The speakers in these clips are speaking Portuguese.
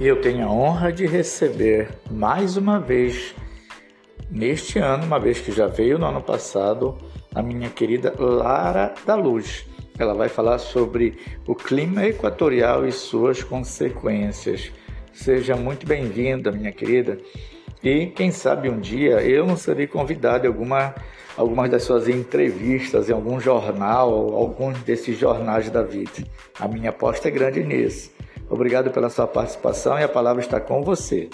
e eu tenho a honra de receber mais uma vez, neste ano, uma vez que já veio no ano passado, a minha querida Lara da Luz. Ela vai falar sobre o clima equatorial e suas consequências. Seja muito bem-vinda, minha querida. E quem sabe um dia eu não serei convidado em alguma, algumas das suas entrevistas em algum jornal, algum desses jornais da vida. A minha aposta é grande nisso. Obrigado pela sua participação e a palavra está com você.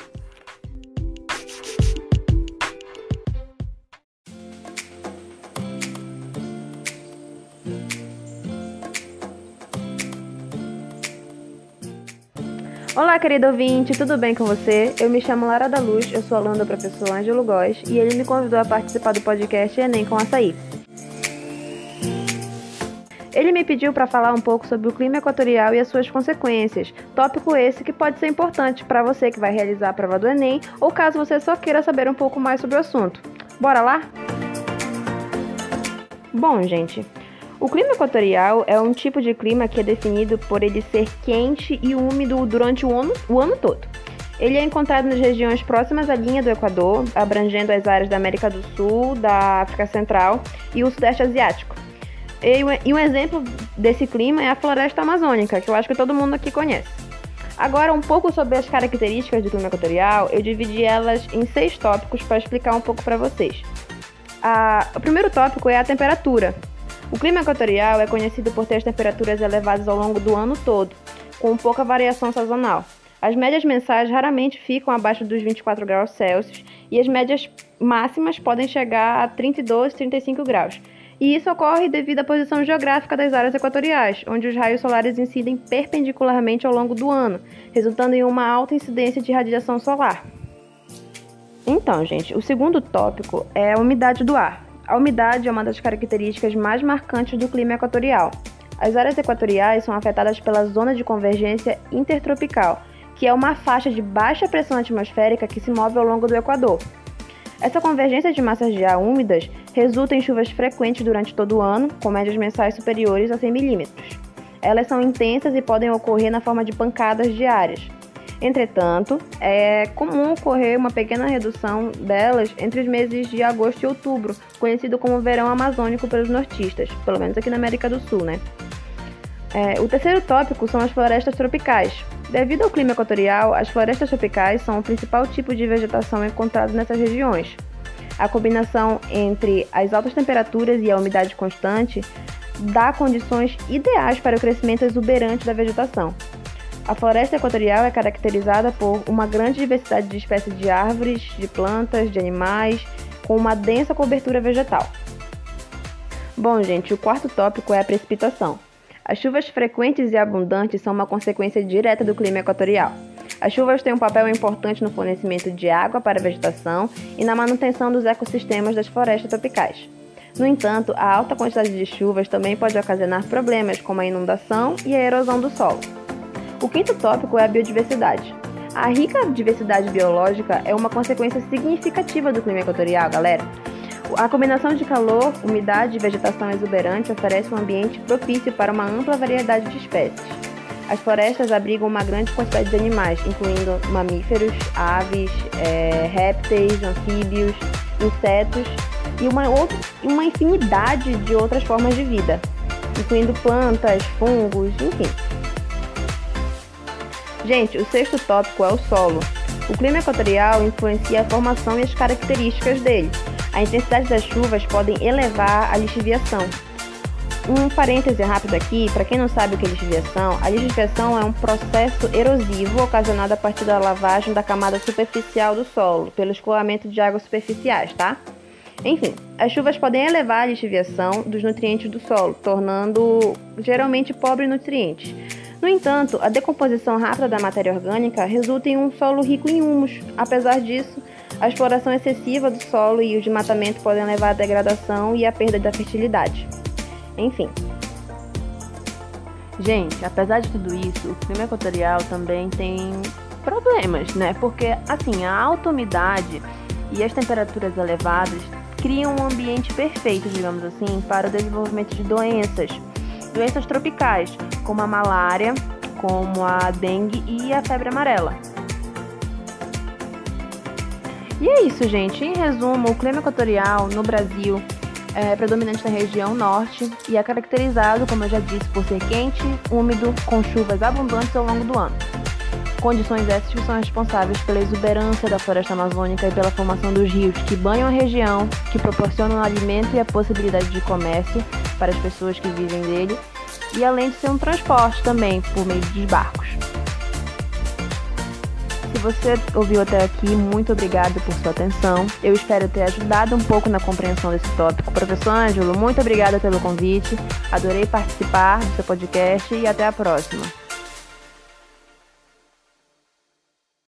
Olá, querido ouvinte, tudo bem com você? Eu me chamo Lara da Luz, eu sou aluna do professor Ângelo Góes e ele me convidou a participar do podcast Enem com Açaí. Ele me pediu para falar um pouco sobre o clima equatorial e as suas consequências, tópico esse que pode ser importante para você que vai realizar a prova do Enem ou caso você só queira saber um pouco mais sobre o assunto. Bora lá? Bom, gente, o clima equatorial é um tipo de clima que é definido por ele ser quente e úmido durante o ano, o ano todo. Ele é encontrado nas regiões próximas à linha do Equador, abrangendo as áreas da América do Sul, da África Central e o Sudeste Asiático. E um exemplo desse clima é a floresta amazônica, que eu acho que todo mundo aqui conhece. Agora, um pouco sobre as características do clima equatorial, eu dividi elas em seis tópicos para explicar um pouco para vocês. A, o primeiro tópico é a temperatura. O clima equatorial é conhecido por ter as temperaturas elevadas ao longo do ano todo, com pouca variação sazonal. As médias mensais raramente ficam abaixo dos 24 graus Celsius e as médias máximas podem chegar a 32, 35 graus. E isso ocorre devido à posição geográfica das áreas equatoriais, onde os raios solares incidem perpendicularmente ao longo do ano, resultando em uma alta incidência de radiação solar. Então, gente, o segundo tópico é a umidade do ar. A umidade é uma das características mais marcantes do clima equatorial. As áreas equatoriais são afetadas pela zona de convergência intertropical, que é uma faixa de baixa pressão atmosférica que se move ao longo do Equador. Essa convergência de massas de ar úmidas resulta em chuvas frequentes durante todo o ano, com médias mensais superiores a 100 milímetros. Elas são intensas e podem ocorrer na forma de pancadas diárias. Entretanto, é comum ocorrer uma pequena redução delas entre os meses de agosto e outubro, conhecido como verão amazônico pelos nortistas, pelo menos aqui na América do Sul, né? É, o terceiro tópico são as florestas tropicais. Devido ao clima equatorial, as florestas tropicais são o principal tipo de vegetação encontrado nessas regiões. A combinação entre as altas temperaturas e a umidade constante dá condições ideais para o crescimento exuberante da vegetação. A floresta equatorial é caracterizada por uma grande diversidade de espécies de árvores, de plantas, de animais, com uma densa cobertura vegetal. Bom, gente, o quarto tópico é a precipitação. As chuvas frequentes e abundantes são uma consequência direta do clima equatorial. As chuvas têm um papel importante no fornecimento de água para a vegetação e na manutenção dos ecossistemas das florestas tropicais. No entanto, a alta quantidade de chuvas também pode ocasionar problemas como a inundação e a erosão do solo. O quinto tópico é a biodiversidade. A rica diversidade biológica é uma consequência significativa do clima equatorial, galera. A combinação de calor, umidade e vegetação exuberante oferece um ambiente propício para uma ampla variedade de espécies. As florestas abrigam uma grande quantidade de animais, incluindo mamíferos, aves, é, répteis, anfíbios, insetos e uma, outra, uma infinidade de outras formas de vida, incluindo plantas, fungos, enfim. Gente, o sexto tópico é o solo. O clima equatorial influencia a formação e as características dele. A intensidade das chuvas podem elevar a lixiviação. Um parêntese rápido aqui, para quem não sabe o que é lixiviação, a lixiviação é um processo erosivo ocasionado a partir da lavagem da camada superficial do solo, pelo escoamento de águas superficiais, tá? Enfim, as chuvas podem elevar a lixiviação dos nutrientes do solo, tornando geralmente pobre em nutrientes. No entanto, a decomposição rápida da matéria orgânica resulta em um solo rico em humus. Apesar disso, a exploração excessiva do solo e o desmatamento podem levar à degradação e à perda da fertilidade. Enfim. Gente, apesar de tudo isso, o clima equatorial também tem problemas, né? Porque, assim, a alta umidade e as temperaturas elevadas criam um ambiente perfeito, digamos assim, para o desenvolvimento de doenças, doenças tropicais, como a malária, como a dengue e a febre amarela. E é isso, gente. Em resumo, o clima equatorial no Brasil é predominante na região norte e é caracterizado, como eu já disse, por ser quente, úmido, com chuvas abundantes ao longo do ano. Condições essas que são responsáveis pela exuberância da floresta amazônica e pela formação dos rios que banham a região, que proporcionam alimento e a possibilidade de comércio para as pessoas que vivem dele, e além de ser um transporte também por meio de barcos. Você ouviu até aqui, muito obrigada por sua atenção. Eu espero ter ajudado um pouco na compreensão desse tópico. Professor Ângelo, muito obrigada pelo convite. Adorei participar do seu podcast e até a próxima.